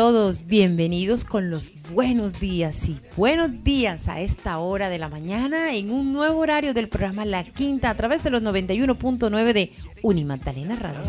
Todos, bienvenidos con los buenos días y buenos días a esta hora de la mañana en un nuevo horario del programa La Quinta a través de los 91.9 de Unimagdalena Radio.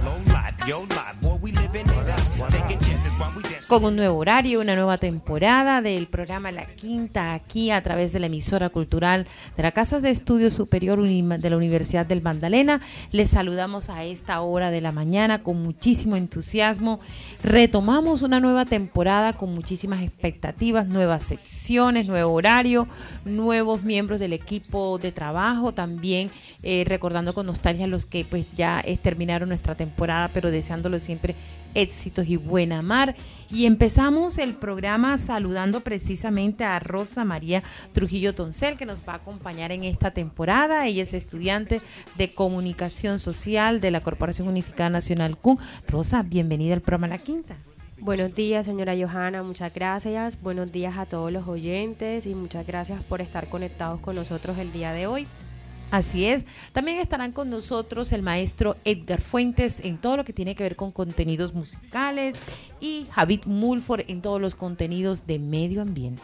Con un nuevo horario, una nueva temporada del programa La Quinta aquí a través de la emisora cultural de la Casa de Estudios Superior de la Universidad del Magdalena. Les saludamos a esta hora de la mañana con muchísimo entusiasmo. Retomamos una nueva temporada con muchísimas expectativas, nuevas secciones, nuevo horario, nuevos miembros del equipo de trabajo, también eh, recordando con nostalgia los que pues ya terminaron nuestra temporada, pero deseándolos siempre éxitos y buena mar. Y empezamos el programa saludando precisamente a Rosa María Trujillo Toncel, que nos va a acompañar en esta temporada. Ella es estudiante de Comunicación Social de la Corporación Unificada Nacional CUN. Rosa, bienvenida al programa La Quinta. Buenos días, señora Johanna, muchas gracias. Buenos días a todos los oyentes y muchas gracias por estar conectados con nosotros el día de hoy. Así es. También estarán con nosotros el maestro Edgar Fuentes en todo lo que tiene que ver con contenidos musicales y Javid Mulford en todos los contenidos de medio ambiente.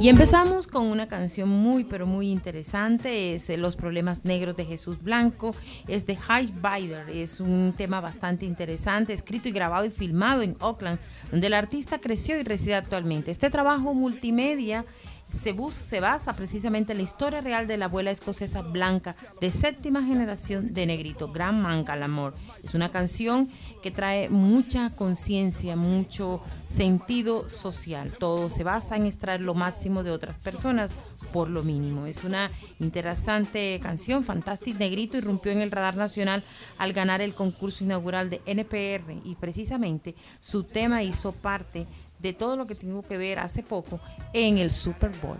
Y empezamos con una canción muy pero muy interesante, es Los problemas negros de Jesús Blanco, es de High Bider, es un tema bastante interesante, escrito y grabado y filmado en Oakland, donde el artista creció y reside actualmente. Este trabajo multimedia se, se, basa precisamente en la historia real de la abuela escocesa blanca de séptima generación de negrito, Gran Manca al Amor. Es una canción que trae mucha conciencia, mucho sentido social. Todo se basa en extraer lo máximo de otras personas por lo mínimo. Es una interesante canción, Fantastic Negrito, irrumpió en el radar nacional al ganar el concurso inaugural de NPR y precisamente su tema hizo parte de todo lo que tuvo que ver hace poco en el Super Bowl.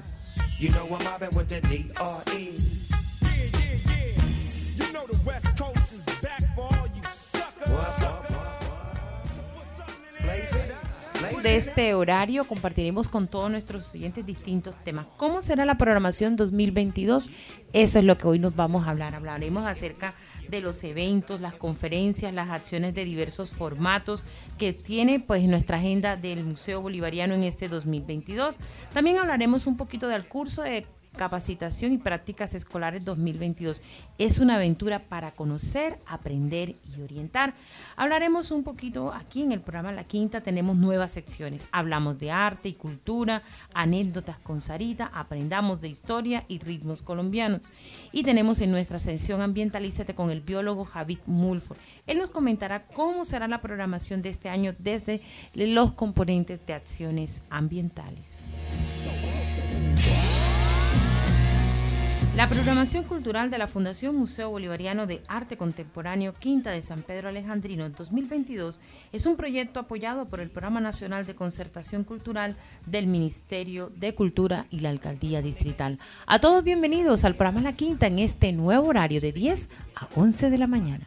De este horario compartiremos con todos nuestros siguientes distintos temas. ¿Cómo será la programación 2022? Eso es lo que hoy nos vamos a hablar. Hablaremos acerca de de los eventos, las conferencias, las acciones de diversos formatos que tiene pues nuestra agenda del Museo Bolivariano en este 2022. También hablaremos un poquito del curso de Capacitación y Prácticas Escolares 2022. Es una aventura para conocer, aprender y orientar. Hablaremos un poquito aquí en el programa La Quinta, tenemos nuevas secciones. Hablamos de arte y cultura, anécdotas con Sarita, aprendamos de historia y ritmos colombianos. Y tenemos en nuestra sección Ambientalízate con el biólogo Javid Mulford. Él nos comentará cómo será la programación de este año desde los componentes de acciones ambientales. La programación cultural de la Fundación Museo Bolivariano de Arte Contemporáneo Quinta de San Pedro Alejandrino en 2022 es un proyecto apoyado por el Programa Nacional de Concertación Cultural del Ministerio de Cultura y la Alcaldía Distrital. A todos bienvenidos al programa La Quinta en este nuevo horario de 10 a 11 de la mañana.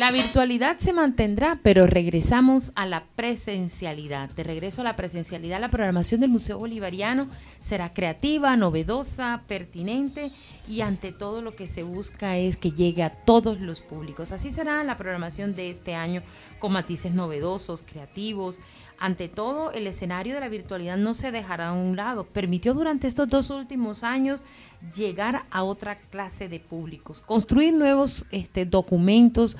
La virtualidad se mantendrá, pero regresamos a la presencialidad. De regreso a la presencialidad, la programación del Museo Bolivariano será creativa, novedosa, pertinente y ante todo lo que se busca es que llegue a todos los públicos. Así será la programación de este año con matices novedosos, creativos. Ante todo, el escenario de la virtualidad no se dejará a un lado. Permitió durante estos dos últimos años llegar a otra clase de públicos, construir nuevos este, documentos,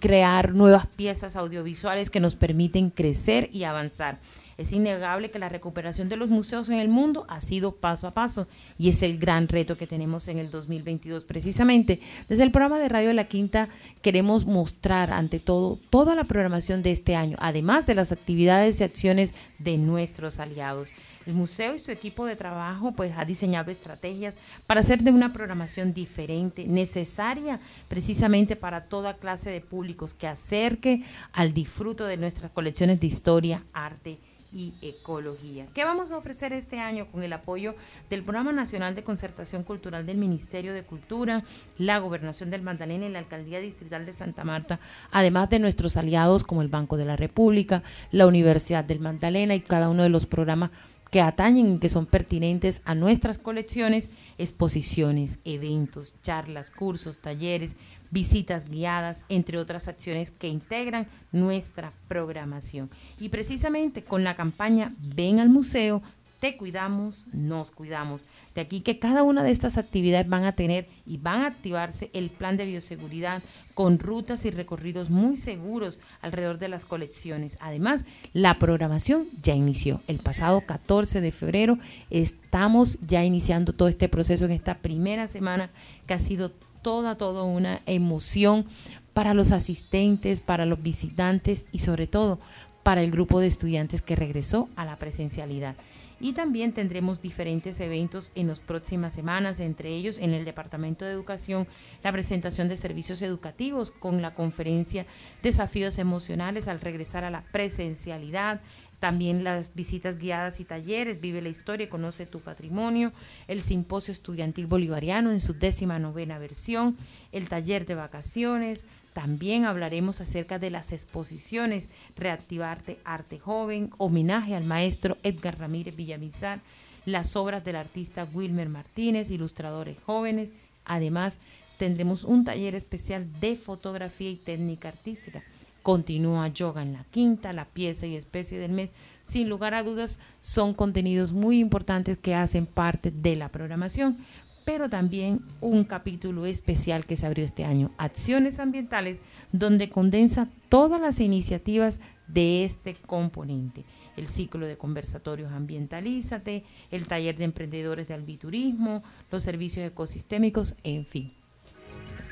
crear nuevas piezas audiovisuales que nos permiten crecer y avanzar. Es innegable que la recuperación de los museos en el mundo ha sido paso a paso y es el gran reto que tenemos en el 2022. Precisamente, desde el programa de Radio La Quinta queremos mostrar ante todo toda la programación de este año, además de las actividades y acciones de nuestros aliados. El museo y su equipo de trabajo pues ha diseñado estrategias para hacer de una programación diferente, necesaria precisamente para toda clase de públicos que acerque al disfruto de nuestras colecciones de historia, arte y ecología. ¿Qué vamos a ofrecer este año con el apoyo del Programa Nacional de Concertación Cultural del Ministerio de Cultura, la Gobernación del Magdalena y la Alcaldía Distrital de Santa Marta, además de nuestros aliados como el Banco de la República, la Universidad del Magdalena y cada uno de los programas que atañen y que son pertinentes a nuestras colecciones, exposiciones, eventos, charlas, cursos, talleres, visitas guiadas, entre otras acciones que integran nuestra programación. Y precisamente con la campaña Ven al museo, te cuidamos, nos cuidamos. De aquí que cada una de estas actividades van a tener y van a activarse el plan de bioseguridad con rutas y recorridos muy seguros alrededor de las colecciones. Además, la programación ya inició. El pasado 14 de febrero estamos ya iniciando todo este proceso en esta primera semana que ha sido toda, toda una emoción para los asistentes, para los visitantes y sobre todo para el grupo de estudiantes que regresó a la presencialidad. Y también tendremos diferentes eventos en las próximas semanas, entre ellos en el Departamento de Educación, la presentación de servicios educativos con la conferencia Desafíos Emocionales al regresar a la presencialidad, también las visitas guiadas y talleres, Vive la Historia, Conoce tu Patrimonio, el Simposio Estudiantil Bolivariano en su décima novena versión, el taller de vacaciones, también hablaremos acerca de las exposiciones Reactivarte Arte Joven, homenaje al maestro Edgar Ramírez Villamizar, las obras del artista Wilmer Martínez, ilustradores jóvenes. Además, tendremos un taller especial de fotografía y técnica artística Continúa Yoga en la quinta, la pieza y especie del mes. Sin lugar a dudas, son contenidos muy importantes que hacen parte de la programación, pero también un capítulo especial que se abrió este año, Acciones Ambientales, donde condensa todas las iniciativas de este componente. El ciclo de conversatorios Ambientalízate, el taller de emprendedores de albiturismo, los servicios ecosistémicos, en fin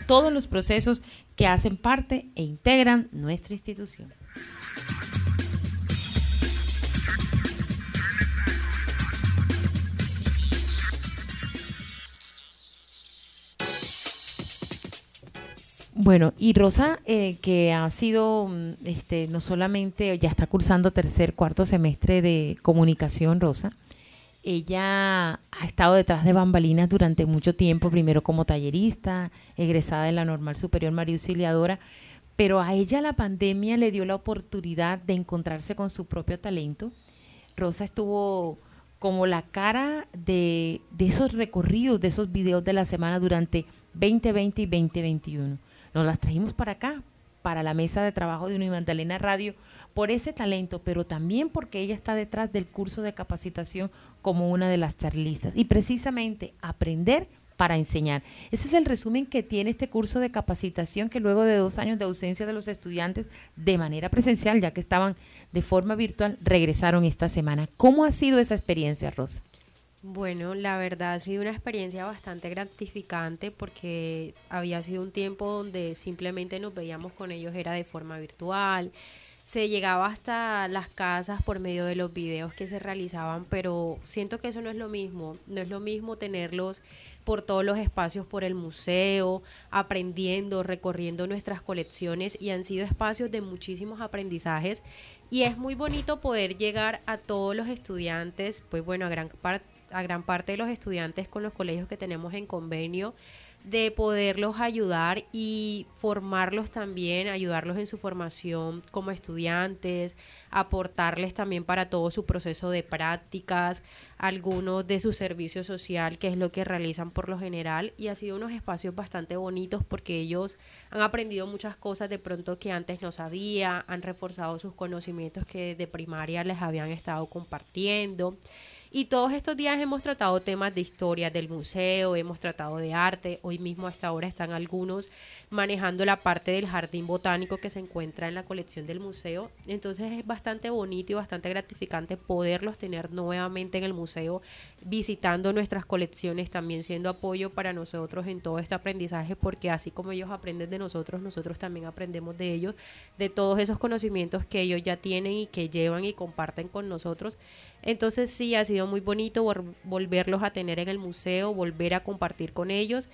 todos los procesos que hacen parte e integran nuestra institución. Bueno, y Rosa, eh, que ha sido, mm, este, no solamente, ya está cursando tercer, cuarto semestre de comunicación, Rosa, ella ha estado detrás de bambalinas durante mucho tiempo, primero como tallerista, egresada de la Normal Superior María Auxiliadora, pero a ella la pandemia le dio la oportunidad de encontrarse con su propio talento. Rosa estuvo como la cara de, de esos recorridos, de esos videos de la semana durante 2020 y 2021. Nos las trajimos para acá, para la mesa de trabajo de Unimandalena Radio, por ese talento, pero también porque ella está detrás del curso de capacitación como una de las charlistas. Y precisamente aprender para enseñar. Ese es el resumen que tiene este curso de capacitación que luego de dos años de ausencia de los estudiantes de manera presencial, ya que estaban de forma virtual, regresaron esta semana. ¿Cómo ha sido esa experiencia, Rosa? Bueno, la verdad ha sido una experiencia bastante gratificante porque había sido un tiempo donde simplemente nos veíamos con ellos, era de forma virtual, se llegaba hasta las casas por medio de los videos que se realizaban, pero siento que eso no es lo mismo, no es lo mismo tenerlos por todos los espacios, por el museo, aprendiendo, recorriendo nuestras colecciones y han sido espacios de muchísimos aprendizajes. Y es muy bonito poder llegar a todos los estudiantes, pues bueno, a gran, a gran parte de los estudiantes con los colegios que tenemos en convenio de poderlos ayudar y formarlos también, ayudarlos en su formación como estudiantes, aportarles también para todo su proceso de prácticas, algunos de su servicio social, que es lo que realizan por lo general, y ha sido unos espacios bastante bonitos porque ellos han aprendido muchas cosas de pronto que antes no sabía, han reforzado sus conocimientos que de primaria les habían estado compartiendo. Y todos estos días hemos tratado temas de historia del museo, hemos tratado de arte, hoy mismo hasta ahora están algunos manejando la parte del jardín botánico que se encuentra en la colección del museo. Entonces es bastante bonito y bastante gratificante poderlos tener nuevamente en el museo, visitando nuestras colecciones, también siendo apoyo para nosotros en todo este aprendizaje, porque así como ellos aprenden de nosotros, nosotros también aprendemos de ellos, de todos esos conocimientos que ellos ya tienen y que llevan y comparten con nosotros. Entonces sí, ha sido muy bonito volverlos a tener en el museo, volver a compartir con ellos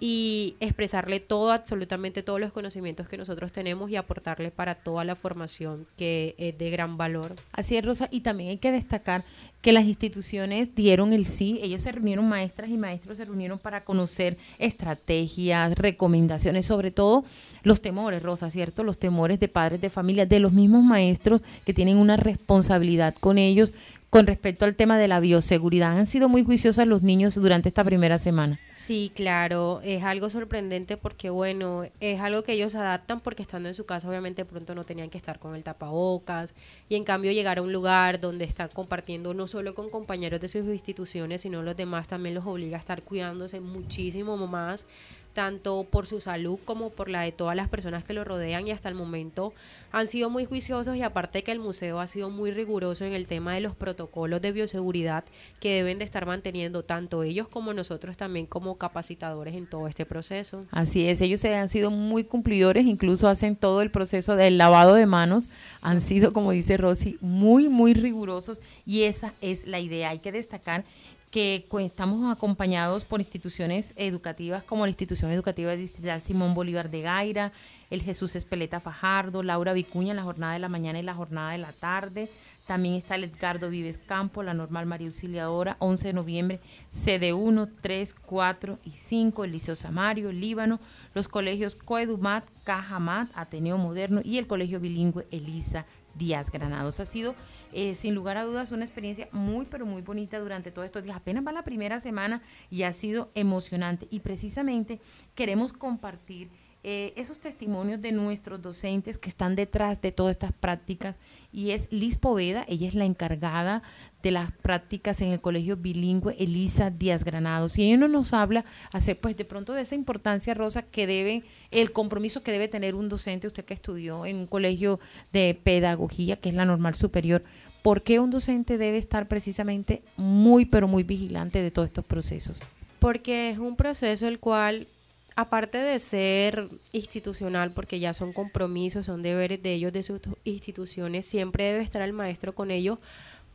y expresarle todo, absolutamente todos los conocimientos que nosotros tenemos y aportarle para toda la formación que es de gran valor. Así es, Rosa, y también hay que destacar que las instituciones dieron el sí, ellos se reunieron, maestras y maestros se reunieron para conocer estrategias, recomendaciones, sobre todo los temores, Rosa, ¿cierto? Los temores de padres de familia, de los mismos maestros que tienen una responsabilidad con ellos, con respecto al tema de la bioseguridad. ¿Han sido muy juiciosos los niños durante esta primera semana? Sí, claro, es algo sorprendente porque, bueno, es algo que ellos adaptan porque estando en su casa obviamente pronto no tenían que estar con el tapabocas y en cambio llegar a un lugar donde están compartiendo no solo con compañeros de sus instituciones, sino los demás también los obliga a estar cuidándose muchísimo más tanto por su salud como por la de todas las personas que lo rodean y hasta el momento han sido muy juiciosos y aparte que el museo ha sido muy riguroso en el tema de los protocolos de bioseguridad que deben de estar manteniendo tanto ellos como nosotros también como capacitadores en todo este proceso. Así es, ellos han sido muy cumplidores, incluso hacen todo el proceso del lavado de manos, han sido, como dice Rosy, muy, muy rigurosos y esa es la idea. Hay que destacar que estamos acompañados por instituciones educativas como la Institución Educativa Distrital Simón Bolívar de Gaira, el Jesús Espeleta Fajardo, Laura Vicuña en la jornada de la mañana y la jornada de la tarde. También está el Edgardo Vives Campo, la Normal María Auxiliadora, 11 de noviembre, CD1, 3, 4 y 5, el Liceo Samario, Líbano, los colegios Coedumat, Cajamat, Ateneo Moderno y el Colegio Bilingüe Elisa Díaz Granados. Ha sido, eh, sin lugar a dudas, una experiencia muy, pero muy bonita durante todos estos días. Apenas va la primera semana y ha sido emocionante. Y precisamente queremos compartir eh, esos testimonios de nuestros docentes que están detrás de todas estas prácticas y es Liz Poveda, ella es la encargada de las prácticas en el colegio bilingüe Elisa Díaz Granados y ella no nos habla hacer pues de pronto de esa importancia Rosa que debe el compromiso que debe tener un docente usted que estudió en un colegio de pedagogía que es la normal superior ¿por qué un docente debe estar precisamente muy pero muy vigilante de todos estos procesos? Porque es un proceso el cual aparte de ser institucional, porque ya son compromisos, son deberes de ellos, de sus instituciones, siempre debe estar el maestro con ellos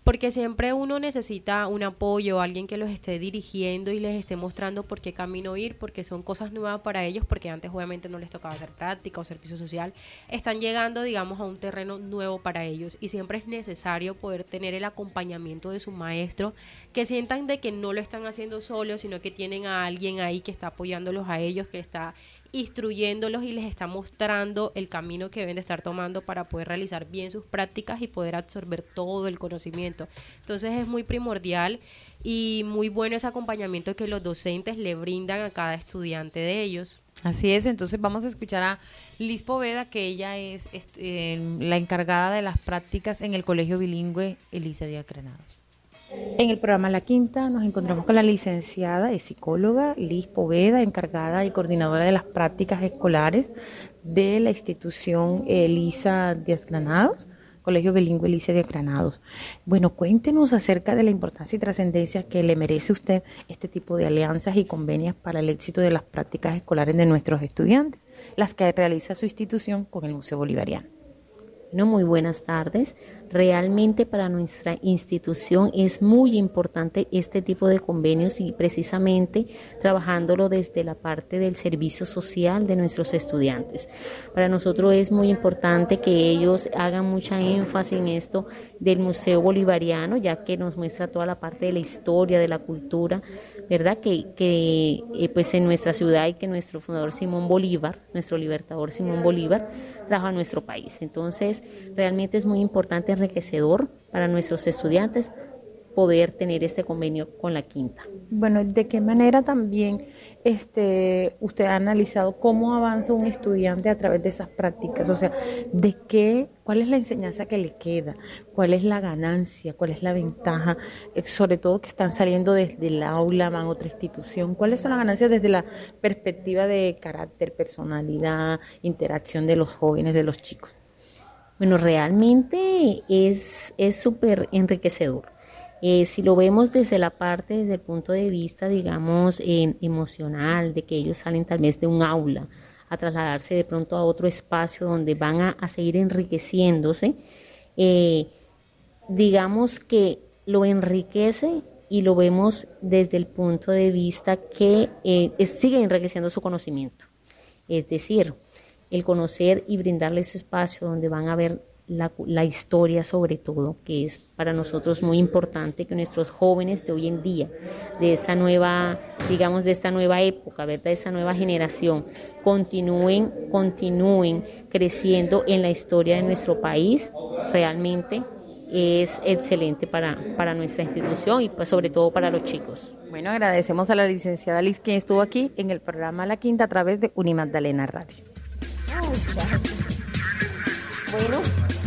porque siempre uno necesita un apoyo, alguien que los esté dirigiendo y les esté mostrando por qué camino ir, porque son cosas nuevas para ellos, porque antes obviamente no les tocaba hacer práctica o servicio social. Están llegando, digamos, a un terreno nuevo para ellos y siempre es necesario poder tener el acompañamiento de su maestro, que sientan de que no lo están haciendo solos, sino que tienen a alguien ahí que está apoyándolos a ellos, que está instruyéndolos y les está mostrando el camino que deben de estar tomando para poder realizar bien sus prácticas y poder absorber todo el conocimiento. Entonces es muy primordial y muy bueno ese acompañamiento que los docentes le brindan a cada estudiante de ellos. Así es, entonces vamos a escuchar a Liz Poveda, que ella es, eh, la encargada de las prácticas en el Colegio Bilingüe Elisa Díaz Granados. En el programa La Quinta nos encontramos con la licenciada y psicóloga Liz Poveda, encargada y coordinadora de las prácticas escolares de la institución Elisa Díaz Granados, Colegio Bilingüe Elisa Díaz Granados. Bueno, cuéntenos acerca de la importancia y trascendencia que le merece usted este tipo de alianzas y convenios para el éxito de las prácticas escolares de nuestros estudiantes, las que realiza su institución con el Museo Bolivariano. No, muy buenas tardes. Realmente para nuestra institución es muy importante este tipo de convenios y precisamente trabajándolo desde la parte del servicio social de nuestros estudiantes. Para nosotros es muy importante que ellos hagan mucha énfasis en esto del Museo Bolivariano, ya que nos muestra toda la parte de la historia, de la cultura, ¿verdad? Que, que eh, pues en nuestra ciudad y que nuestro fundador Simón Bolívar, nuestro libertador Simón Bolívar, trajo a nuestro país. Entonces, realmente es muy importante, enriquecedor para nuestros estudiantes poder tener este convenio con la quinta. Bueno, ¿de qué manera también este, usted ha analizado cómo avanza un estudiante a través de esas prácticas? O sea, ¿de qué, cuál es la enseñanza que le queda? ¿Cuál es la ganancia? ¿Cuál es la ventaja? Eh, sobre todo que están saliendo desde el aula, van a otra institución. ¿Cuáles son las ganancias desde la perspectiva de carácter, personalidad, interacción de los jóvenes, de los chicos? Bueno, realmente es súper enriquecedor eh, si lo vemos desde la parte, desde el punto de vista, digamos, eh, emocional, de que ellos salen tal vez de un aula a trasladarse de pronto a otro espacio donde van a, seguir enriqueciéndose, eh, digamos que lo enriquece y lo vemos desde el punto de vista que sigue enriqueciendo su conocimiento. Es decir, el conocer y brindarle ese espacio donde van a ver la, historia sobre todo, que es para nosotros muy importante que nuestros jóvenes de hoy en día, de esta nueva, digamos, de esta nueva época, ¿verdad? de esta nueva generación, continúen, continúen creciendo en la historia de nuestro país, realmente es excelente para, para nuestra institución y pues, sobre todo para los chicos. Bueno, agradecemos a la licenciada Liz que estuvo aquí en el programa La Quinta a través de Unimagdalena Radio. Bueno.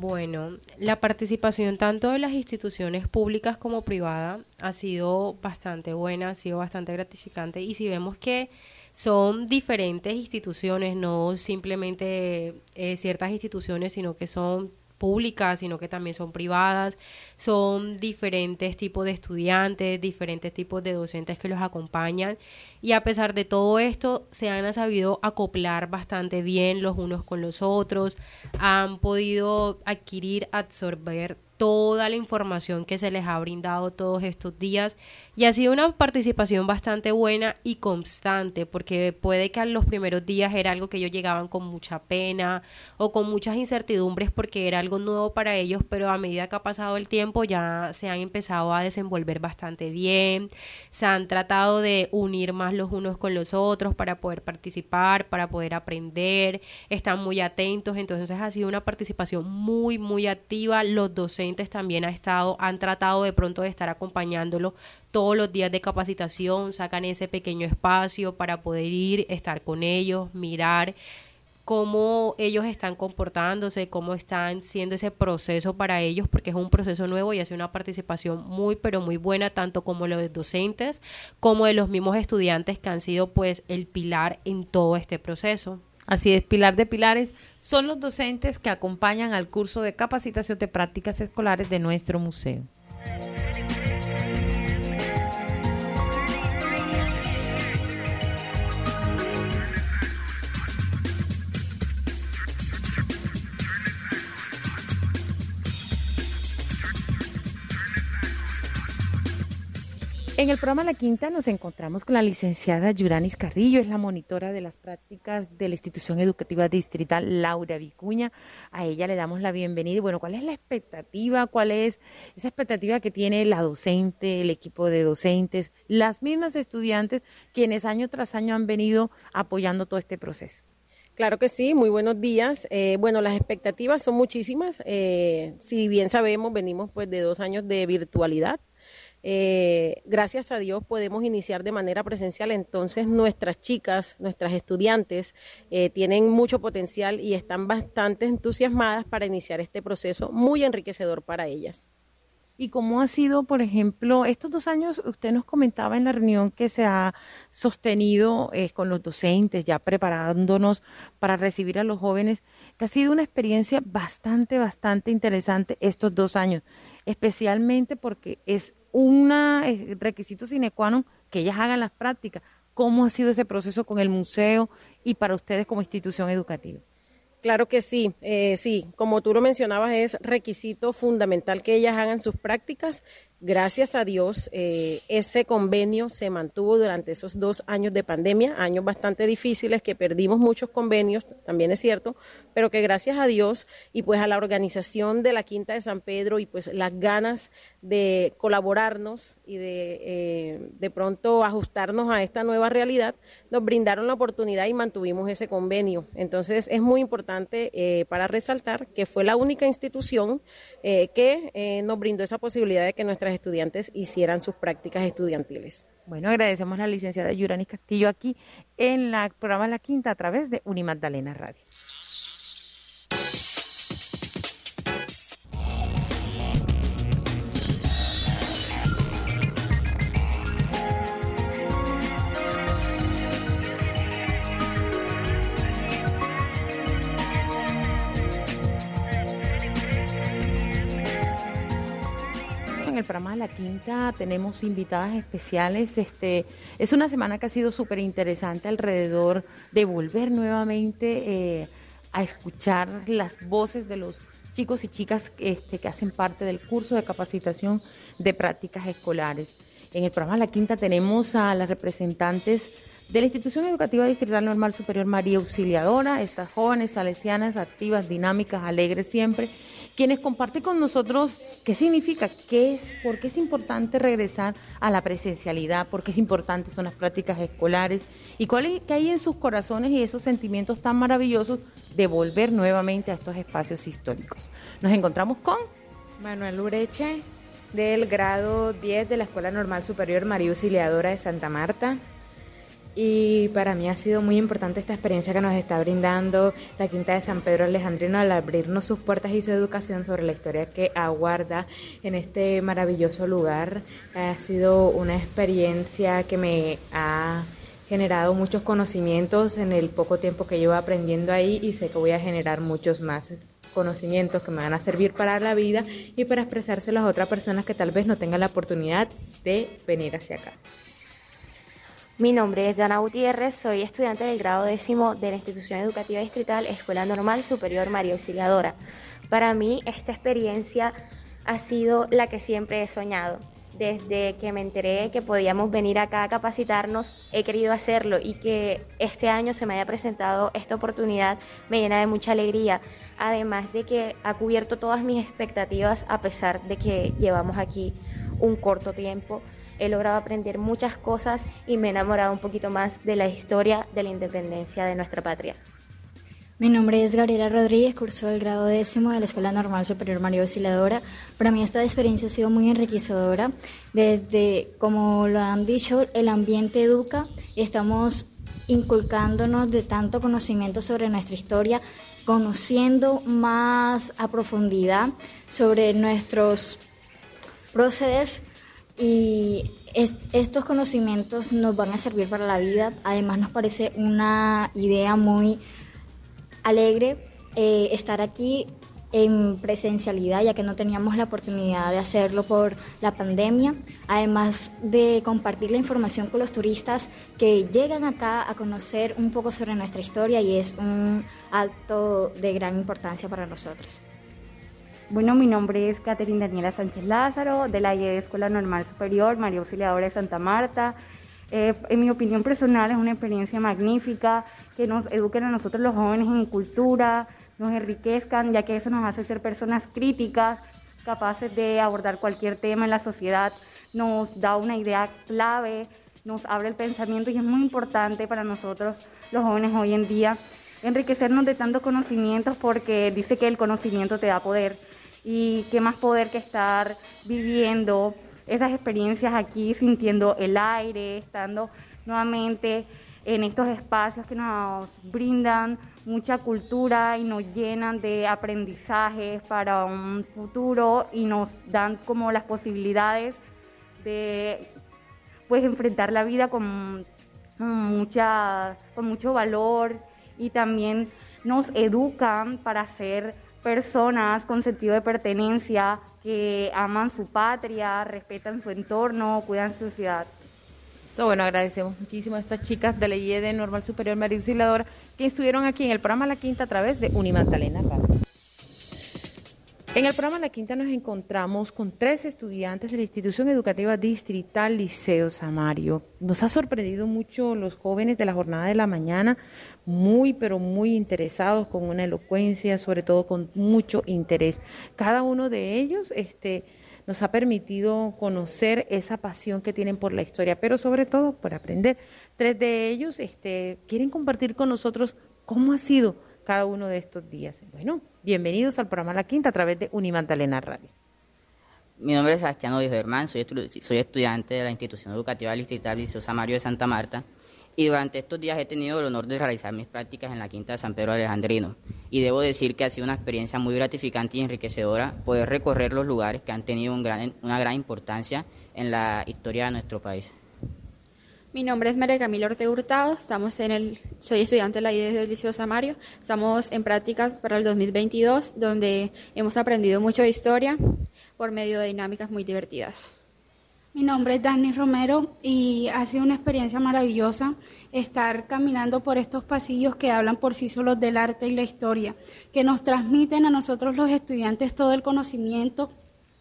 Bueno, la participación tanto de las instituciones públicas como privadas ha sido bastante buena, ha sido bastante gratificante. Y si vemos que son diferentes instituciones, no simplemente eh, ciertas instituciones, sino que son públicas, sino que también son privadas, son diferentes tipos de estudiantes, diferentes tipos de docentes que los acompañan. Y a pesar de todo esto se han sabido acoplar bastante bien los unos con los otros, han podido adquirir, absorber toda la información que se les ha brindado todos estos días y ha sido una participación bastante buena y constante porque puede que a los primeros días era algo que ellos llegaban con mucha pena o con muchas incertidumbres porque era algo nuevo para ellos, pero a medida que ha pasado el tiempo ya se han empezado a desenvolver bastante bien, se han tratado de unir más los unos con los otros para poder participar, para poder aprender, están muy atentos, entonces ha sido una participación muy, muy activa, los docentes también ha estado, han tratado de pronto de estar acompañándolo todos los días de capacitación, sacan ese pequeño espacio para poder ir, estar con ellos, mirar cómo ellos están comportándose, cómo están siendo ese proceso para ellos, porque es un proceso nuevo y hace una participación muy, pero muy buena, tanto como los docentes, como de los mismos estudiantes que han sido pues el pilar en todo este proceso. Así es, Pilar de Pilares son los docentes que acompañan al curso de capacitación de prácticas escolares de nuestro museo. En el programa La Quinta nos encontramos con la licenciada Yuranis Carrillo, es la monitora de las prácticas de la institución educativa distrital Laura Vicuña. A ella le damos la bienvenida. Bueno, ¿cuál es la expectativa? ¿Cuál es esa expectativa que tiene la docente, el equipo de docentes, las mismas estudiantes quienes año tras año han venido apoyando todo este proceso? Claro que sí, muy buenos días. Eh, bueno, las expectativas son muchísimas. Eh, si bien sabemos, venimos pues de dos años de virtualidad. Eh, gracias a Dios podemos iniciar de manera presencial, entonces nuestras chicas, nuestras estudiantes eh, tienen mucho potencial y están bastante entusiasmadas para iniciar este proceso muy enriquecedor para ellas. ¿Y cómo ha sido, por ejemplo, estos dos años, usted nos comentaba en la reunión que se ha sostenido eh, con los docentes, ya preparándonos para recibir a los jóvenes, que ha sido una experiencia bastante, bastante interesante estos dos años, especialmente porque es un eh, requisito sine qua non que ellas hagan las prácticas. ¿Cómo ha sido ese proceso con el museo y para ustedes como institución educativa? Claro que sí, eh, sí, como tú lo mencionabas, es requisito fundamental que ellas hagan sus prácticas Gracias a Dios, eh, ese convenio se mantuvo durante esos dos años de pandemia, años bastante difíciles que perdimos muchos convenios, también es cierto, pero que gracias a Dios y pues a la organización de la Quinta de San Pedro y pues las ganas de colaborarnos y de eh, de pronto ajustarnos a esta nueva realidad, nos brindaron la oportunidad y mantuvimos ese convenio. Entonces es muy importante eh, para resaltar que fue la única institución que nos brindó esa posibilidad de que nuestra estudiantes hicieran sus prácticas estudiantiles. Bueno, agradecemos a la licenciada Yurani Castillo aquí en el programa La Quinta a través de Unimagdalena Radio. Quinta tenemos invitadas especiales. Este, es una semana que ha sido súper interesante alrededor de volver nuevamente eh, a escuchar las voces de los chicos y chicas este, que hacen parte del curso de capacitación de prácticas escolares. En el programa La Quinta tenemos a las representantes de la Institución Educativa Distrital Normal Superior María Auxiliadora, estas jóvenes salesianas activas, dinámicas, alegres siempre, quienes comparten con nosotros qué significa, qué es, por qué es importante regresar a la presencialidad, por qué es importante son las prácticas escolares y cuál es, qué hay en sus corazones y esos sentimientos tan maravillosos de volver nuevamente a estos espacios históricos. Nos encontramos con Manuel Ureche del grado 10 de la Escuela Normal Superior María Auxiliadora de Santa Marta y para mí ha sido muy importante esta experiencia que nos está brindando la Quinta de San Pedro Alejandrino al abrirnos sus puertas y su educación sobre la historia que aguarda en este maravilloso lugar. Ha sido una experiencia que me ha generado muchos conocimientos en el poco tiempo que llevo aprendiendo ahí y sé que voy a generar muchos más conocimientos que me van a servir para la vida y para expresárselos a otras personas que tal vez no tengan la oportunidad de venir hacia acá. Mi nombre es Dana Gutiérrez, soy estudiante del grado décimo de la institución educativa distrital Escuela Normal Superior María Auxiliadora. Para mí esta experiencia ha sido la que siempre he soñado. Desde que me enteré que podíamos venir acá a capacitarnos, he querido hacerlo y que este año se me haya presentado esta oportunidad me llena de mucha alegría, además de que ha cubierto todas mis expectativas a pesar de que llevamos aquí un corto tiempo he logrado aprender muchas cosas y me he enamorado un poquito más de la historia de la independencia de nuestra patria. Mi nombre es Gabriela Rodríguez, curso el grado décimo de la Escuela Normal Superior María Auxiliadora. Para mí esta experiencia ha sido muy enriquecedora. Desde, como lo han dicho, el ambiente educa estamos inculcándonos de tanto conocimiento sobre nuestra historia, conociendo más a profundidad sobre nuestros procederes y estos conocimientos nos van a servir para la vida. Además nos parece una idea muy alegre eh, estar aquí en presencialidad, ya que no teníamos la oportunidad de hacerlo por la pandemia, además de compartir la información con los turistas que llegan acá a conocer un poco sobre nuestra historia y es un acto de gran importancia para nosotros. Bueno, mi nombre es Catherine Daniela Sánchez Lázaro, de la IED Escuela Normal Superior, María Auxiliadora de Santa Marta. Eh, en mi opinión personal es una experiencia magnífica, que nos eduquen a nosotros los jóvenes en cultura, nos enriquezcan, ya que eso nos hace ser personas críticas, capaces de abordar cualquier tema en la sociedad, nos da una idea clave, nos abre el pensamiento y es muy importante para nosotros los jóvenes hoy en día enriquecernos de tantos conocimientos porque dice que el conocimiento te da poder y qué más poder que estar viviendo esas experiencias aquí, sintiendo el aire, estando nuevamente en estos espacios que nos brindan mucha cultura y nos llenan de aprendizajes para un futuro y nos dan como las posibilidades de pues enfrentar la vida con mucha con mucho valor y también nos educan para ser personas con sentido de pertenencia, que aman su patria, respetan su entorno, cuidan su ciudad. Bueno, agradecemos muchísimo a estas chicas de la IED Normal Superior María Auxiliadora que estuvieron aquí en el programa La Quinta a través de Unimantalena Radio. En el programa La Quinta nos encontramos con tres estudiantes de la institución educativa distrital Liceo Samario. Nos ha sorprendido mucho los jóvenes de la jornada de la mañana, muy pero muy interesados, con una elocuencia, sobre todo con mucho interés. Cada uno de ellos este, nos ha permitido conocer esa pasión que tienen por la historia, pero sobre todo por aprender. Tres de ellos este, quieren compartir con nosotros cómo ha sido cada uno de estos días. Bueno, bienvenidos al programa La Quinta a través de Unimantalena Radio. Mi nombre es Sebastián Odio Germán, soy, soy estudiante de la institución educativa distrital Liceo Samario de Santa Marta y durante estos días he tenido el honor de realizar mis prácticas en la Quinta de San Pedro Alejandrino y debo decir que ha sido una experiencia muy gratificante y enriquecedora poder recorrer los lugares que han tenido una gran importancia en la historia de nuestro país. Mi nombre es María Camila Ortega Hurtado, estamos en el, soy estudiante de la IES del Liceo Samario, estamos en prácticas para el 2022 donde hemos aprendido mucho de historia por medio de dinámicas muy divertidas. Mi nombre es Dani Romero y ha sido una experiencia maravillosa estar caminando por estos pasillos que hablan por sí solos del arte y la historia, que nos transmiten a nosotros los estudiantes todo el conocimiento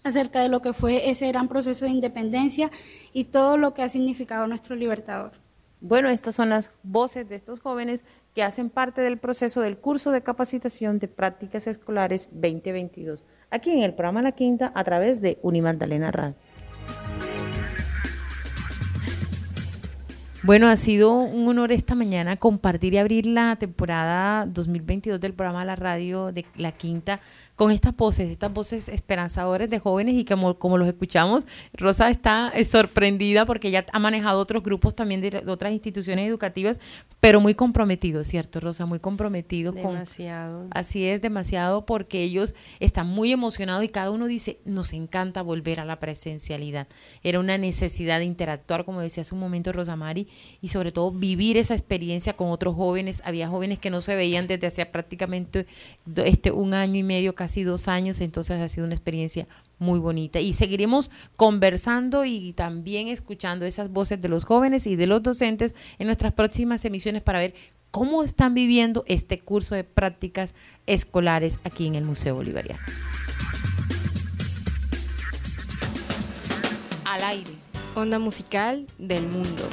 acerca de lo que fue ese gran proceso de independencia y todo lo que ha significado nuestro libertador. Bueno, estas son las voces de estos jóvenes que hacen parte del proceso del curso de capacitación de prácticas escolares 2022, aquí en el programa La Quinta a través de Unimandalena Radio. Bueno, ha sido un honor esta mañana compartir y abrir la temporada 2022 del programa La Radio de La Quinta con estas voces, estas voces esperanzadoras de jóvenes y como, como los escuchamos, Rosa está eh, sorprendida porque ella ha manejado otros grupos también de, otras instituciones educativas, pero muy comprometidos, ¿cierto, Rosa? Muy comprometidos. Demasiado. así es, demasiado, porque ellos están muy emocionados y cada uno dice, nos encanta volver a la presencialidad. Era una necesidad de interactuar, como decía hace un momento Rosa Mari, y sobre todo vivir esa experiencia con otros jóvenes. Había jóvenes que no se veían desde hacía prácticamente este, un año y medio, casi casi dos años, entonces ha sido una experiencia muy bonita. Y seguiremos conversando y también escuchando esas voces de los jóvenes y de los docentes en nuestras próximas emisiones para ver cómo están viviendo este curso de prácticas escolares aquí en el Museo Bolivariano. Al aire. Onda musical del mundo.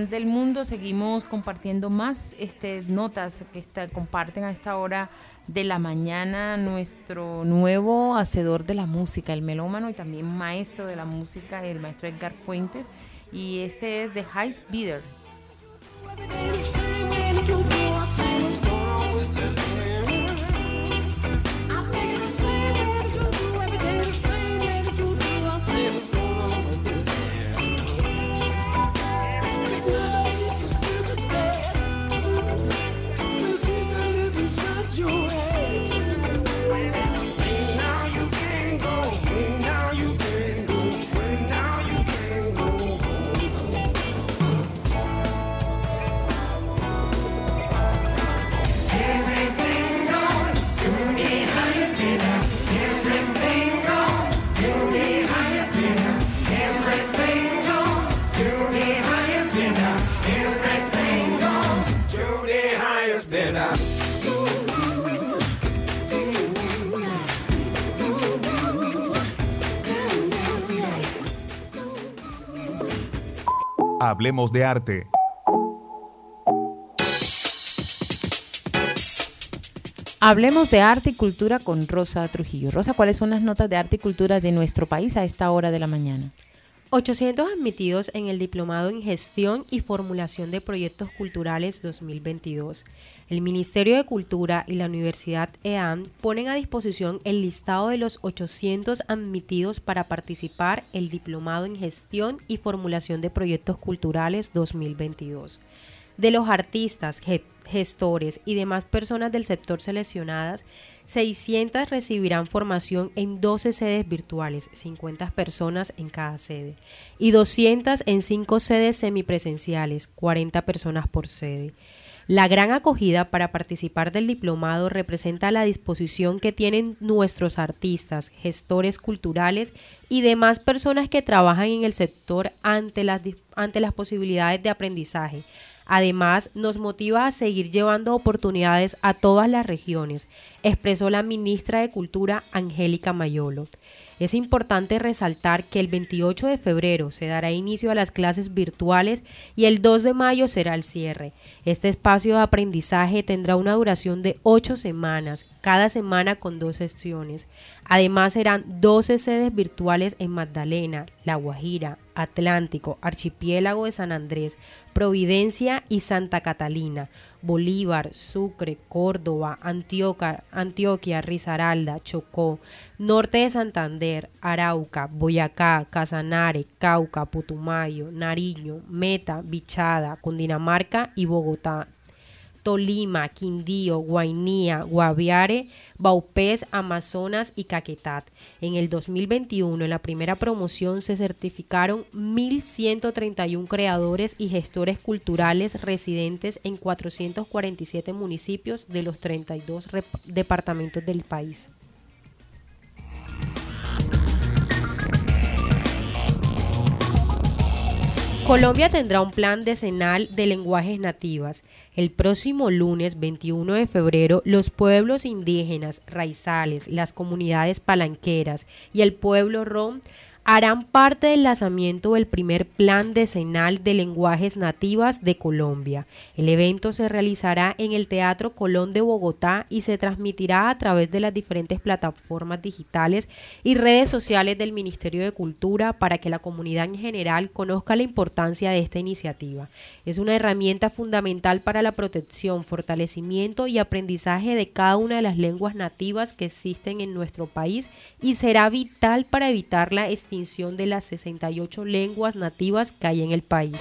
Del mundo seguimos compartiendo más este, notas que comparten a esta hora de la mañana nuestro nuevo hacedor de la música, el melómano y también maestro de la música, el maestro Edgar Fuentes. Y este es The High Bidder. Hablemos de arte. Hablemos de arte y cultura con Rosa Trujillo. Rosa, ¿cuáles son las notas de arte y cultura de nuestro país a esta hora de la mañana? 800 admitidos en el Diplomado en Gestión y Formulación de Proyectos Culturales 2022. El Ministerio de Cultura y la Universidad EAN ponen a disposición el listado de los 800 admitidos para participar el Diplomado en Gestión y Formulación de Proyectos Culturales 2022. De los artistas, gestores y demás personas del sector seleccionadas, 600 recibirán formación en 12 sedes virtuales, 50 personas en cada sede, y 200 en 5 sedes semipresenciales, 40 personas por sede. La gran acogida para participar del diplomado representa la disposición que tienen nuestros artistas, gestores culturales y demás personas que trabajan en el sector ante las, ante las posibilidades de aprendizaje, Además, nos motiva a seguir llevando oportunidades a todas las regiones, expresó la ministra de Cultura Angélica Mayolo. Es importante resaltar que el 28 de febrero se dará inicio a las clases virtuales y el 2 de mayo será el cierre. Este espacio de aprendizaje tendrá una duración de ocho semanas, cada semana con dos sesiones. Además serán 12 sedes virtuales en Magdalena, La Guajira, Atlántico, Archipiélago de San Andrés, Providencia y Santa Catalina. Bolívar, Sucre, Córdoba, Antioquia, Antioquia, Risaralda, Chocó, norte de Santander, Arauca, Boyacá, Casanare, Cauca, Putumayo, Nariño, Meta, Bichada, Cundinamarca y Bogotá. Tolima, Quindío, Guainía, Guaviare, Baupés, Amazonas y Caquetá. En el 2021, en la primera promoción, se certificaron 1.131 creadores y gestores culturales residentes en 447 municipios de los 32 departamentos del país. Colombia tendrá un plan decenal de lenguajes nativas. El próximo lunes 21 de febrero, los pueblos indígenas, raizales, las comunidades palanqueras y el pueblo rom harán parte del lanzamiento del primer plan decenal de lenguajes nativas de Colombia. El evento se realizará en el Teatro Colón de Bogotá y se transmitirá a través de las diferentes plataformas digitales y redes sociales del Ministerio de Cultura para que la comunidad en general conozca la importancia de esta iniciativa. Es una herramienta fundamental para la protección, fortalecimiento y aprendizaje de cada una de las lenguas nativas que existen en nuestro país y será vital para evitar la de las 68 lenguas nativas que hay en el país.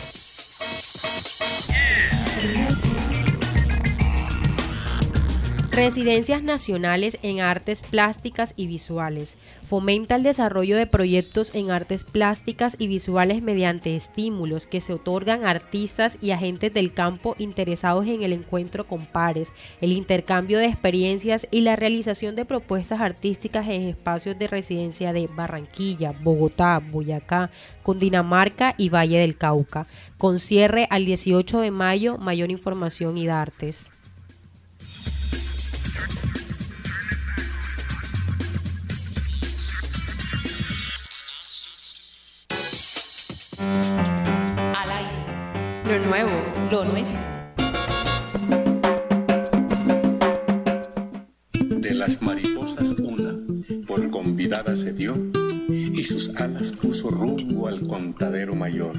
Residencias nacionales en artes plásticas y visuales. Fomenta el desarrollo de proyectos en artes plásticas y visuales mediante estímulos que se otorgan a artistas y agentes del campo interesados en el encuentro con pares, el intercambio de experiencias y la realización de propuestas artísticas en espacios de residencia de Barranquilla, Bogotá, Boyacá, Cundinamarca y Valle del Cauca. Con cierre al 18 de mayo, mayor información y dartes. Lo nuevo, lo nuestro. De las mariposas una, por convidada se dio, y sus alas puso rumbo al contadero mayor.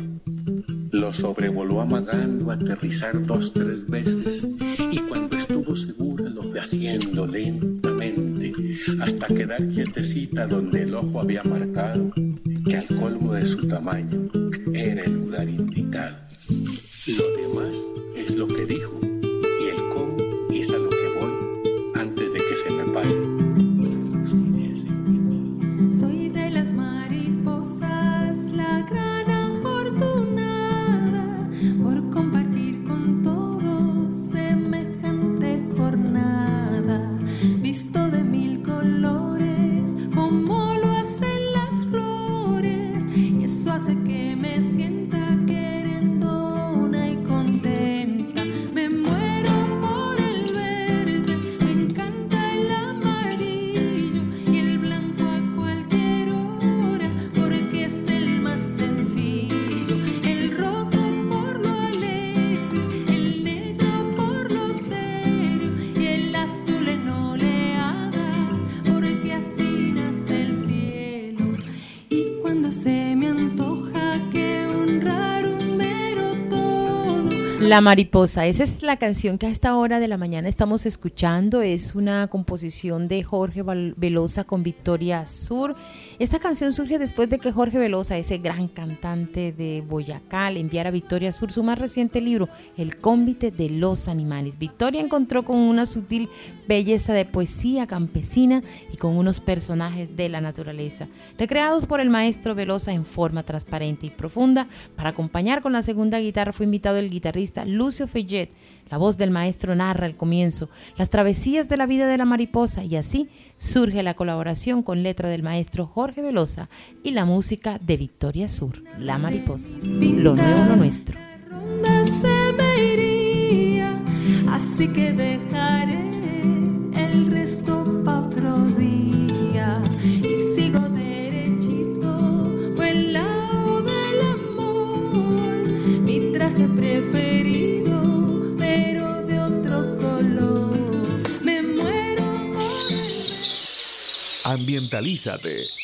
Lo sobrevoló amagando aterrizar dos, tres veces, y cuando estuvo segura lo fue haciendo lentamente, hasta quedar quietecita donde el ojo había marcado de su tamaño era el lugar indicado. Lo demás es lo que dijo La mariposa, esa es la canción que a esta hora de la mañana estamos escuchando, es una composición de Jorge Velosa con Victoria Sur. Esta canción surge después de que Jorge Velosa, ese gran cantante de Boyacá, le enviara a Victoria Sur su más reciente libro, El cómbite de los animales. Victoria encontró con una sutil belleza de poesía campesina y con unos personajes de la naturaleza, recreados por el maestro Velosa en forma transparente y profunda. Para acompañar con la segunda guitarra fue invitado el guitarrista Lucio Feyet. La voz del maestro narra el comienzo, las travesías de la vida de la mariposa y así surge la colaboración con letra del maestro Jorge Velosa y la música de Victoria Sur, La Mariposa, lo nuevo, lo nuestro. así que dejaré Ambientalízate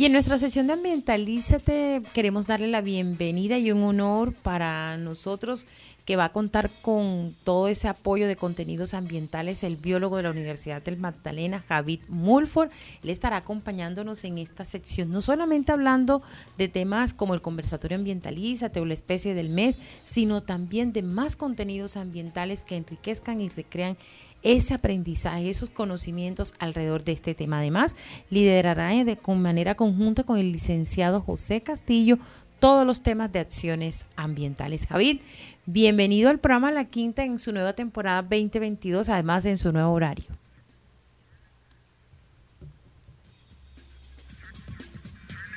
Y en nuestra sesión de Ambientalízate queremos darle la bienvenida y un honor para nosotros que va a contar con todo ese apoyo de contenidos ambientales, el biólogo de la Universidad del Magdalena, Javid Mulford. Él estará acompañándonos en esta sección, no solamente hablando de temas como el conversatorio ambientalízate o la especie del mes, sino también de más contenidos ambientales que enriquezcan y recrean ese aprendizaje, esos conocimientos alrededor de este tema. Además, liderará de con manera conjunta con el licenciado José Castillo todos los temas de acciones ambientales. Javid, bienvenido al programa La Quinta en su nueva temporada 2022, además en su nuevo horario.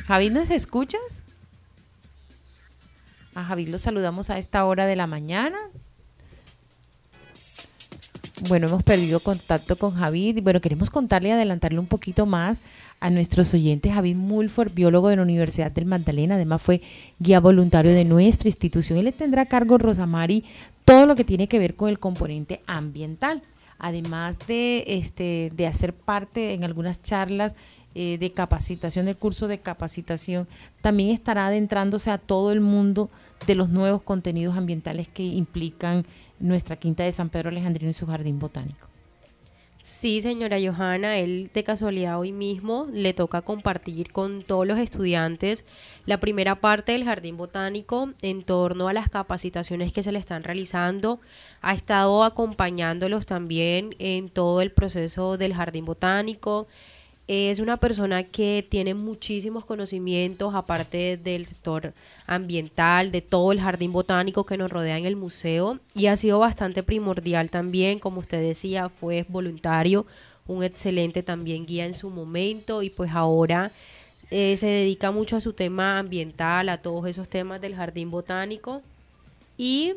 Javid, ¿nos escuchas? A Javid lo saludamos a esta hora de la mañana. Bueno, hemos perdido contacto con Javid. Bueno, queremos contarle y adelantarle un poquito más a nuestros oyentes. Javid Mulford, biólogo de la Universidad del Magdalena, además fue guía voluntario de nuestra institución y le tendrá a cargo Rosamari todo lo que tiene que ver con el componente ambiental. Además de, este, de hacer parte en algunas charlas eh, de capacitación, del curso de capacitación, también estará adentrándose a todo el mundo de los nuevos contenidos ambientales que implican nuestra quinta de San Pedro Alejandrino y su jardín botánico. Sí, señora Johanna, él de casualidad hoy mismo le toca compartir con todos los estudiantes la primera parte del jardín botánico en torno a las capacitaciones que se le están realizando. Ha estado acompañándolos también en todo el proceso del jardín botánico, es una persona que tiene muchísimos conocimientos, aparte del sector ambiental, de todo el jardín botánico que nos rodea en el museo, y ha sido bastante primordial también, como usted decía, fue voluntario, un excelente también guía en su momento, y pues ahora eh, se dedica mucho a su tema ambiental, a todos esos temas del jardín botánico, y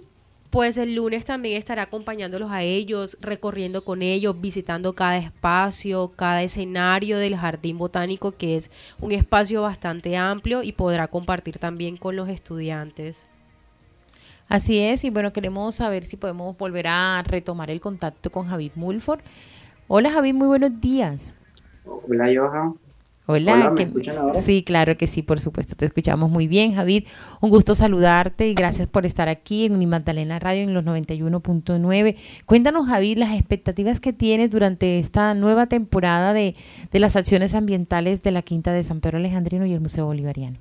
pues el lunes también estará acompañándolos a ellos, recorriendo con ellos, visitando cada espacio, cada escenario del jardín botánico, que es un espacio bastante amplio y podrá compartir también con los estudiantes. Así es, y bueno, queremos saber si podemos volver a retomar el contacto con Javid Mulford. Hola Javid, muy buenos días. Hola Johan, Hola, sí, claro que sí, por supuesto, te escuchamos muy bien, Javid. Un gusto saludarte y gracias por estar aquí en mi Magdalena Radio en los 91.9. Cuéntanos, Javid, las expectativas que tienes durante esta nueva temporada de, de las acciones ambientales de la Quinta de San Pedro Alejandrino y el Museo Bolivariano.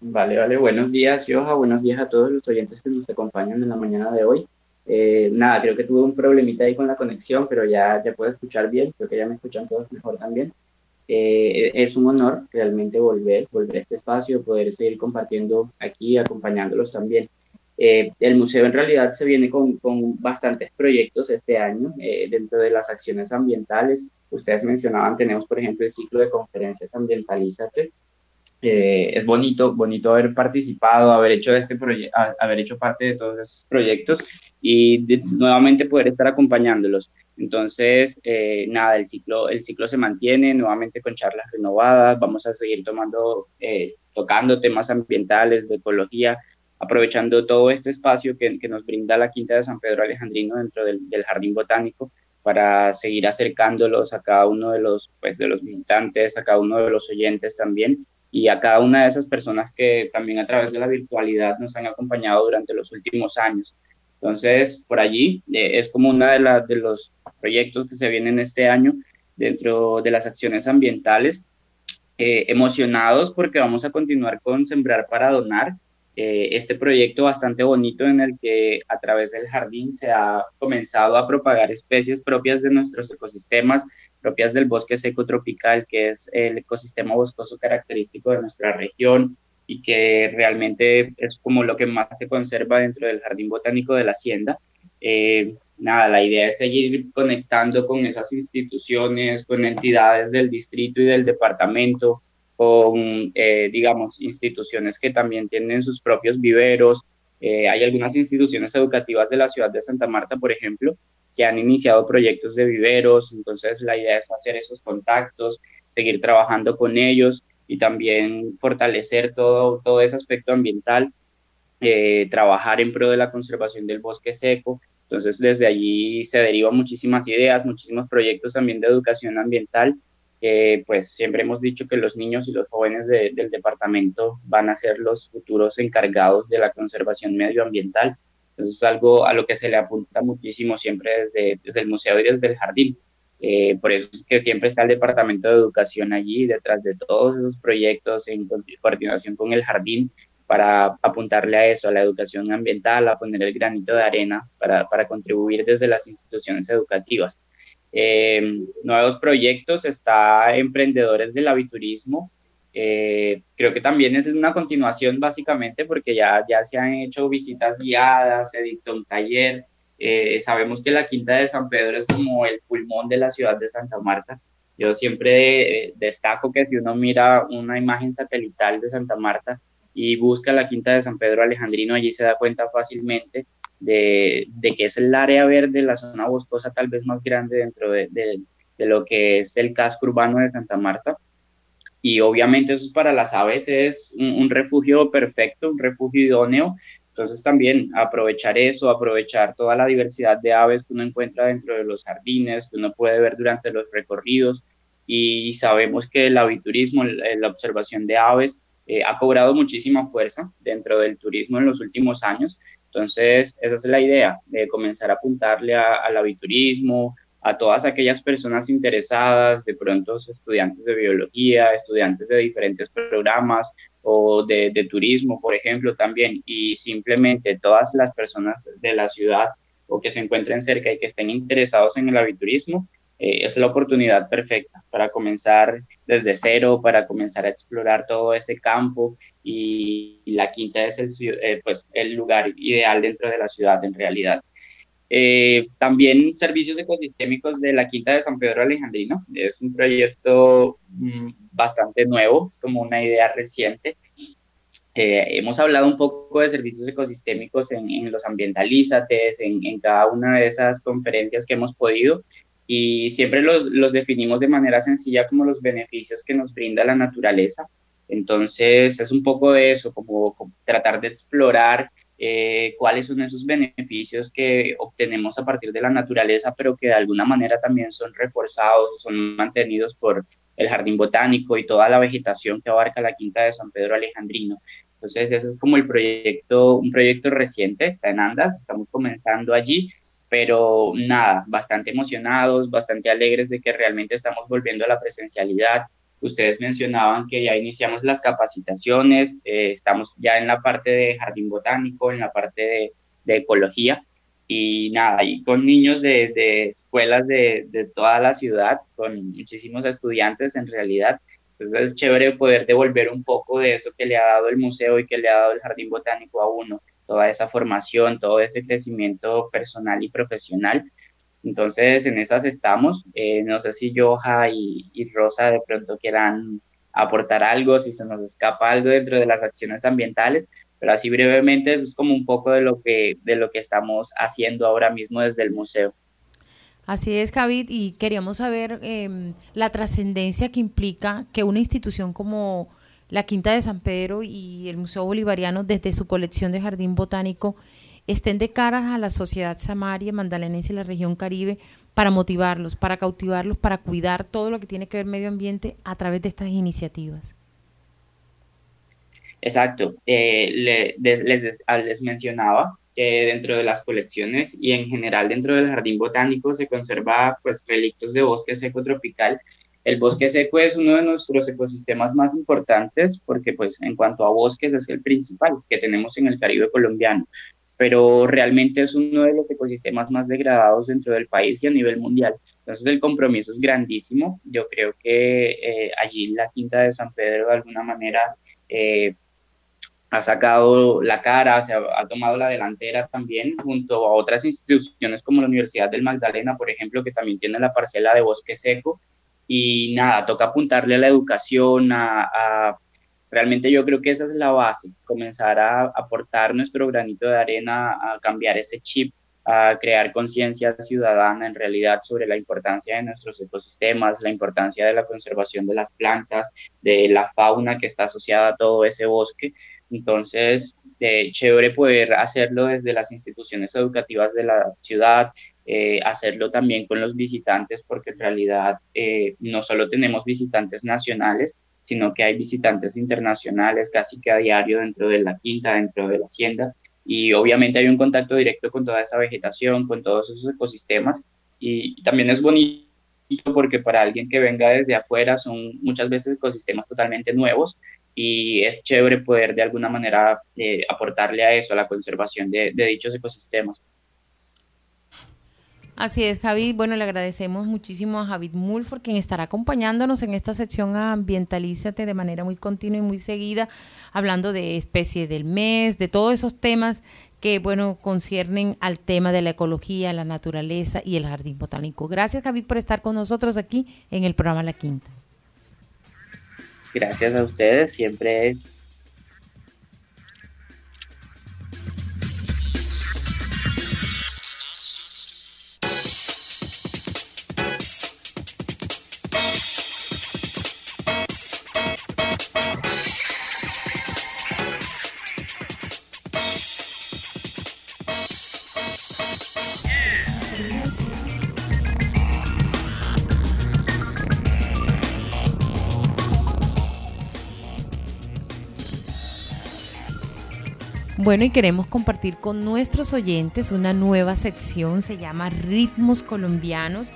Vale, vale, buenos días, Joja, buenos días a todos los oyentes que nos acompañan en la mañana de hoy. Eh, nada, creo que tuve un problemita ahí con la conexión, pero ya, ya puedo escuchar bien, creo que ya me escuchan todos mejor también. Eh, es un honor realmente volver, volver a este espacio, poder seguir compartiendo aquí, acompañándolos también. Eh, el museo en realidad se viene con, con bastantes proyectos este año dentro de las acciones ambientales. Ustedes mencionaban, tenemos por ejemplo el ciclo de conferencias Ambientalízate, eh, es bonito, bonito haber participado, haber hecho este haber hecho parte de todos esos proyectos y nuevamente poder estar acompañándolos. Entonces, eh, nada, el ciclo, el ciclo se mantiene nuevamente con charlas renovadas, vamos a seguir tomando, eh, tocando temas ambientales, de ecología, aprovechando todo este espacio que, que, nos brinda la Quinta de San Pedro Alejandrino dentro del, del Jardín Botánico para seguir acercándolos a cada uno de los, pues, de los visitantes, a cada uno de los oyentes también y a cada una de esas personas que también a través de la virtualidad nos han acompañado durante los últimos años. Entonces, por allí eh, es como uno de, de los proyectos que se vienen este año dentro de las acciones ambientales. Eh, emocionados porque vamos a continuar con Sembrar para Donar, eh, este proyecto bastante bonito en el que a través del jardín se ha comenzado a propagar especies propias de nuestros ecosistemas, propias del bosque seco tropical, que es el ecosistema boscoso característico de nuestra región y que realmente es como lo que más se conserva dentro del jardín botánico de la hacienda. Eh, nada, la idea es seguir conectando con esas instituciones, con entidades del distrito y del departamento, con, eh, digamos, instituciones que también tienen sus propios viveros. Eh, hay algunas instituciones educativas de la ciudad de Santa Marta, por ejemplo, que han iniciado proyectos de viveros, entonces la idea es hacer esos contactos, seguir trabajando con ellos y también fortalecer todo, todo ese aspecto ambiental, eh, trabajar en pro de la conservación del bosque seco. Entonces desde allí se derivan muchísimas ideas, muchísimos proyectos también de educación ambiental pues siempre hemos dicho que los niños y los jóvenes del departamento van a ser los futuros encargados de la conservación medioambiental. Entonces es algo a lo que se le apunta muchísimo siempre desde, el museo y desde el jardín. Eh, por eso es que siempre está el departamento de educación allí, detrás de todos esos proyectos en coordinación con el jardín, para apuntarle a eso, a la educación ambiental, a poner el granito de arena para contribuir desde las instituciones educativas. Eh, nuevos proyectos, está Emprendedores del Aviturismo. Eh, creo que también es una continuación básicamente porque ya, ya se han hecho visitas guiadas, se dictó un taller. Eh, sabemos que la Quinta de San Pedro es como el pulmón de la ciudad de Santa Marta. Yo siempre destaco que si uno mira una imagen satelital de Santa Marta y busca la Quinta de San Pedro Alejandrino, allí se da cuenta fácilmente de, que es el área verde, la zona boscosa tal vez más grande dentro de, lo que es el casco urbano de Santa Marta. Y obviamente eso para las aves es un, refugio perfecto, un refugio idóneo. Entonces también aprovechar eso, aprovechar toda la diversidad de aves que uno encuentra dentro de los jardines, que uno puede ver durante los recorridos. Y sabemos que el aviturismo, la observación de aves, eh, ha cobrado muchísima fuerza dentro del turismo en los últimos años. Entonces, esa es la idea, de comenzar a apuntarle al aviturismo, a todas aquellas personas interesadas, de pronto estudiantes de biología, estudiantes de diferentes programas o de, turismo, por ejemplo, también, y simplemente todas las personas de la ciudad o que se encuentren cerca y que estén interesados en el aviturismo, eh, es la oportunidad perfecta para comenzar desde cero, para comenzar a explorar todo ese campo y, la quinta es el, eh, pues, el lugar ideal dentro de la ciudad en realidad. Eh, también servicios ecosistémicos de la Quinta de San Pedro Alejandrino. Es un proyecto mm, bastante nuevo, es como una idea reciente. hemos hablado un poco de servicios ecosistémicos en, los ambientalízates, en, en, cada una de esas conferencias que hemos podido y siempre los, los, definimos de manera sencilla como los beneficios que nos brinda la naturaleza. Entonces es un poco de eso, como, tratar de explorar eh, cuáles son esos beneficios que obtenemos a partir de la naturaleza, pero que de alguna manera también son reforzados, son mantenidos por el jardín botánico y toda la vegetación que abarca la quinta de San Pedro Alejandrino. Entonces ese es como el proyecto, un proyecto reciente, está en Andas, estamos comenzando allí pero nada, bastante emocionados, bastante alegres de que realmente estamos volviendo a la presencialidad. Ustedes mencionaban que ya iniciamos las capacitaciones, eh, estamos ya en la parte de jardín botánico, en la parte de, ecología y nada, y con niños de, de escuelas de, de, toda la ciudad, con muchísimos estudiantes en realidad. Entonces es chévere poder devolver un poco de eso que le ha dado el museo y que le ha dado el jardín botánico a uno toda esa formación, todo ese crecimiento personal y profesional. Entonces, en esas estamos. Eh, no sé si Joja y, y, Rosa de pronto quieran aportar algo, si se nos escapa algo dentro de las acciones ambientales, pero así brevemente eso es como un poco de lo que, de lo que estamos haciendo ahora mismo desde el museo. Así es, Javid, y queríamos saber em, la trascendencia que implica que una institución como la Quinta de San Pedro y el Museo Bolivariano desde su colección de jardín botánico estén de cara a la sociedad samaria, mandalenense y la región caribe para motivarlos, para cautivarlos, para cuidar todo lo que tiene que ver medio ambiente a través de estas iniciativas. Exacto. Eh, les, ah, les, mencionaba que dentro de las colecciones y en general dentro del jardín botánico se conserva pues relictos de bosque seco tropical. El bosque seco es uno de nuestros ecosistemas más importantes porque pues en cuanto a bosques es el principal que tenemos en el Caribe colombiano, pero realmente es uno de los ecosistemas más degradados dentro del país y a nivel mundial. Entonces el compromiso es grandísimo. Yo creo que eh, allí la Quinta de San Pedro de alguna manera eh, ha sacado la cara, se ha, tomado la delantera también junto a otras instituciones como la Universidad del Magdalena, por ejemplo, que también tiene la parcela de bosque seco. Y nada, toca apuntarle a la educación, a, realmente yo creo que esa es la base, comenzar a aportar nuestro granito de arena, a cambiar ese chip, a crear conciencia ciudadana en realidad sobre la importancia de nuestros ecosistemas, la importancia de la conservación de las plantas, de la fauna que está asociada a todo ese bosque. Entonces, de chévere poder hacerlo desde las instituciones educativas de la ciudad, eh, hacerlo también con los visitantes, porque en realidad eh, no solo tenemos visitantes nacionales, sino que hay visitantes internacionales casi que a diario dentro de la quinta, dentro de la hacienda, y obviamente hay un contacto directo con toda esa vegetación, con todos esos ecosistemas, y también es bonito porque para alguien que venga desde afuera son muchas veces ecosistemas totalmente nuevos y es chévere poder de alguna manera eh, aportarle a eso, a la conservación de, dichos ecosistemas. Así es, Javi. Bueno, le agradecemos muchísimo a Javid Mulford, quien estará acompañándonos en esta sección Ambientalízate de manera muy continua y muy seguida, hablando de especie del mes, de todos esos temas que, bueno, conciernen al tema de la ecología, la naturaleza y el jardín botánico. Gracias, Javi, por estar con nosotros aquí en el programa La Quinta. Gracias a ustedes, siempre es Bueno, y queremos compartir con nuestros oyentes una nueva sección, se llama Ritmos Colombianos.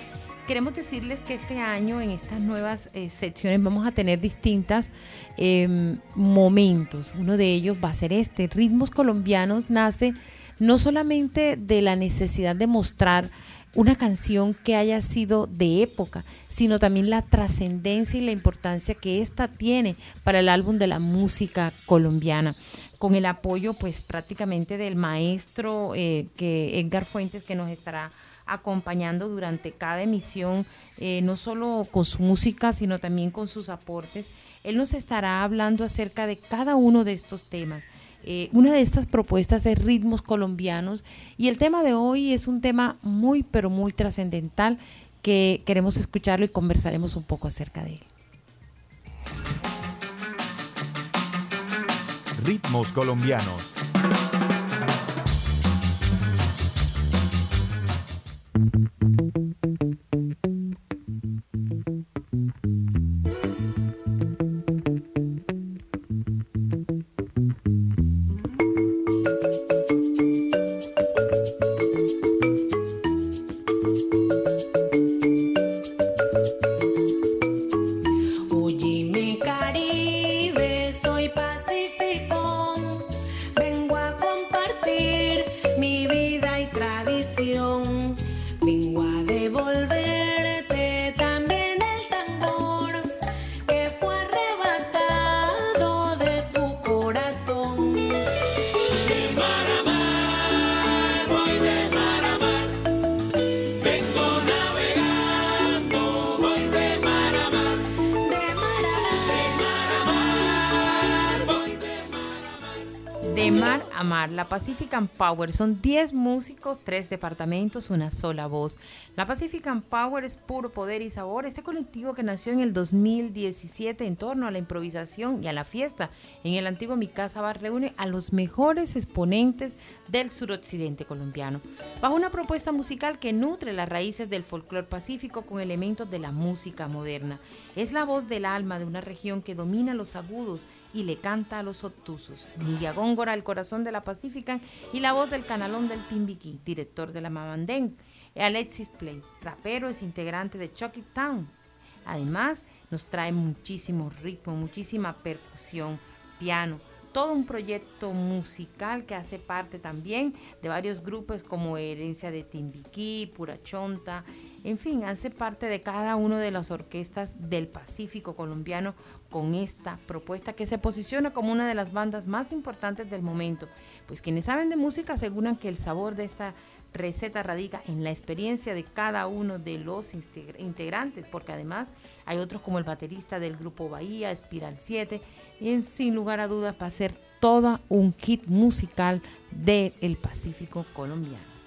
Queremos decirles que este año en estas nuevas eh, secciones vamos a tener distintos em, momentos. Uno de ellos va a ser este. Ritmos Colombianos nace no solamente de la necesidad de mostrar una canción que haya sido de época, sino también la trascendencia y la importancia que ésta tiene para el álbum de la música colombiana con el apoyo pues prácticamente del maestro eh, que Edgar Fuentes que nos estará acompañando durante cada emisión, eh, no solo con su música, sino también con sus aportes. Él nos estará hablando acerca de cada uno de estos temas. Eh, una de estas propuestas es ritmos colombianos y el tema de hoy es un tema muy, pero muy trascendental que queremos escucharlo y conversaremos un poco acerca de él. Ritmos colombianos. La Pacific Power son 10 músicos, 3 departamentos, una sola voz. La Pacific Power es puro poder y sabor. Este colectivo que nació en el 2017 en torno a la improvisación y a la fiesta en el antiguo Mi Casa Bar reúne a los mejores exponentes del suroccidente colombiano, bajo una propuesta musical que nutre las raíces del folclore pacífico con elementos de la música moderna. Es la voz del alma de una región que domina los agudos y le canta a los obtusos. Nidia Góngora, el corazón de la Pacífica y la voz del canalón del Timbiquí, director de la Mamandén. Alexis Play, rapero, es integrante de Chucky Town. Además, nos trae muchísimo ritmo, muchísima percusión, piano, todo un proyecto musical que hace parte también de varios grupos como Herencia de Timbiquí, Pura Chonta, en fin, hace parte de cada una de las orquestas del Pacífico colombiano con esta propuesta que se posiciona como una de las bandas más importantes del momento. Pues quienes saben de música aseguran que el sabor de esta receta radica en la experiencia de cada uno de los integrantes, porque además hay otros como el baterista del grupo Bahía, Espiral 7, y sin lugar a dudas va a ser todo un kit musical del Pacífico colombiano.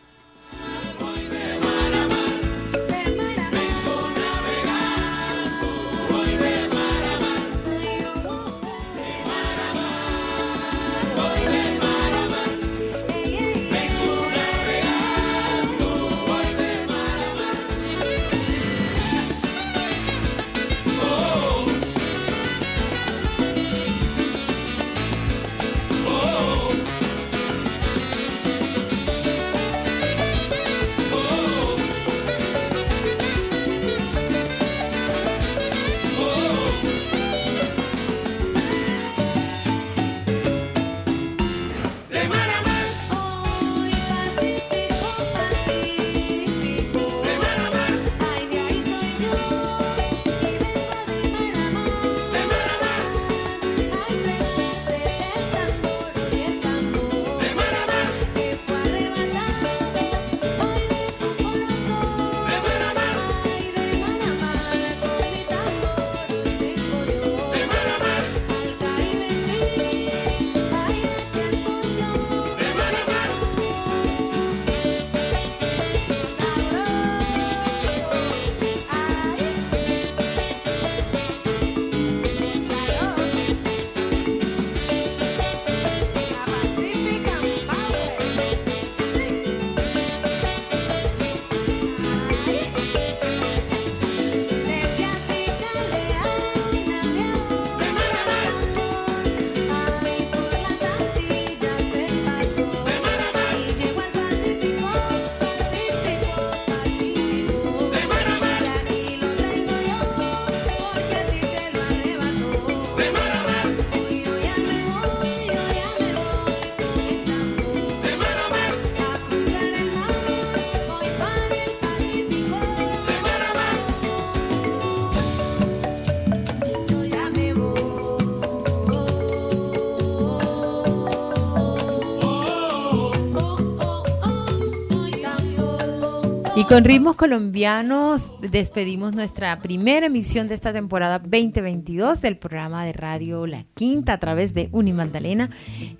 Con ritmos colombianos despedimos nuestra primera emisión de esta temporada 2022 del programa de radio La Quinta a través de Unimagdalena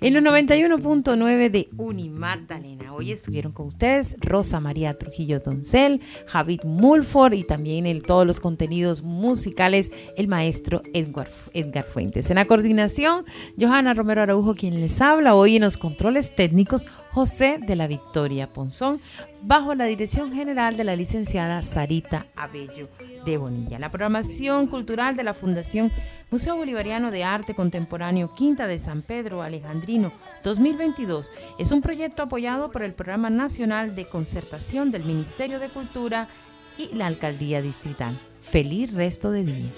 en los 91.9 de Unimagdalena. Hoy estuvieron con ustedes Rosa María Trujillo Doncel, Javid Mulford y también en todos los contenidos musicales el maestro Edgar, Edgar Fuentes. En la coordinación, Johanna Romero Araujo quien les habla hoy en los controles técnicos José de la Victoria Ponzón bajo la dirección general de la licenciada Sarita Abello de Bonilla. La programación cultural de la Fundación Museo Bolivariano de Arte Contemporáneo Quinta de San Pedro Alejandrino 2022 es un proyecto apoyado por el Programa Nacional de Concertación del Ministerio de Cultura y la Alcaldía Distrital. Feliz resto de día.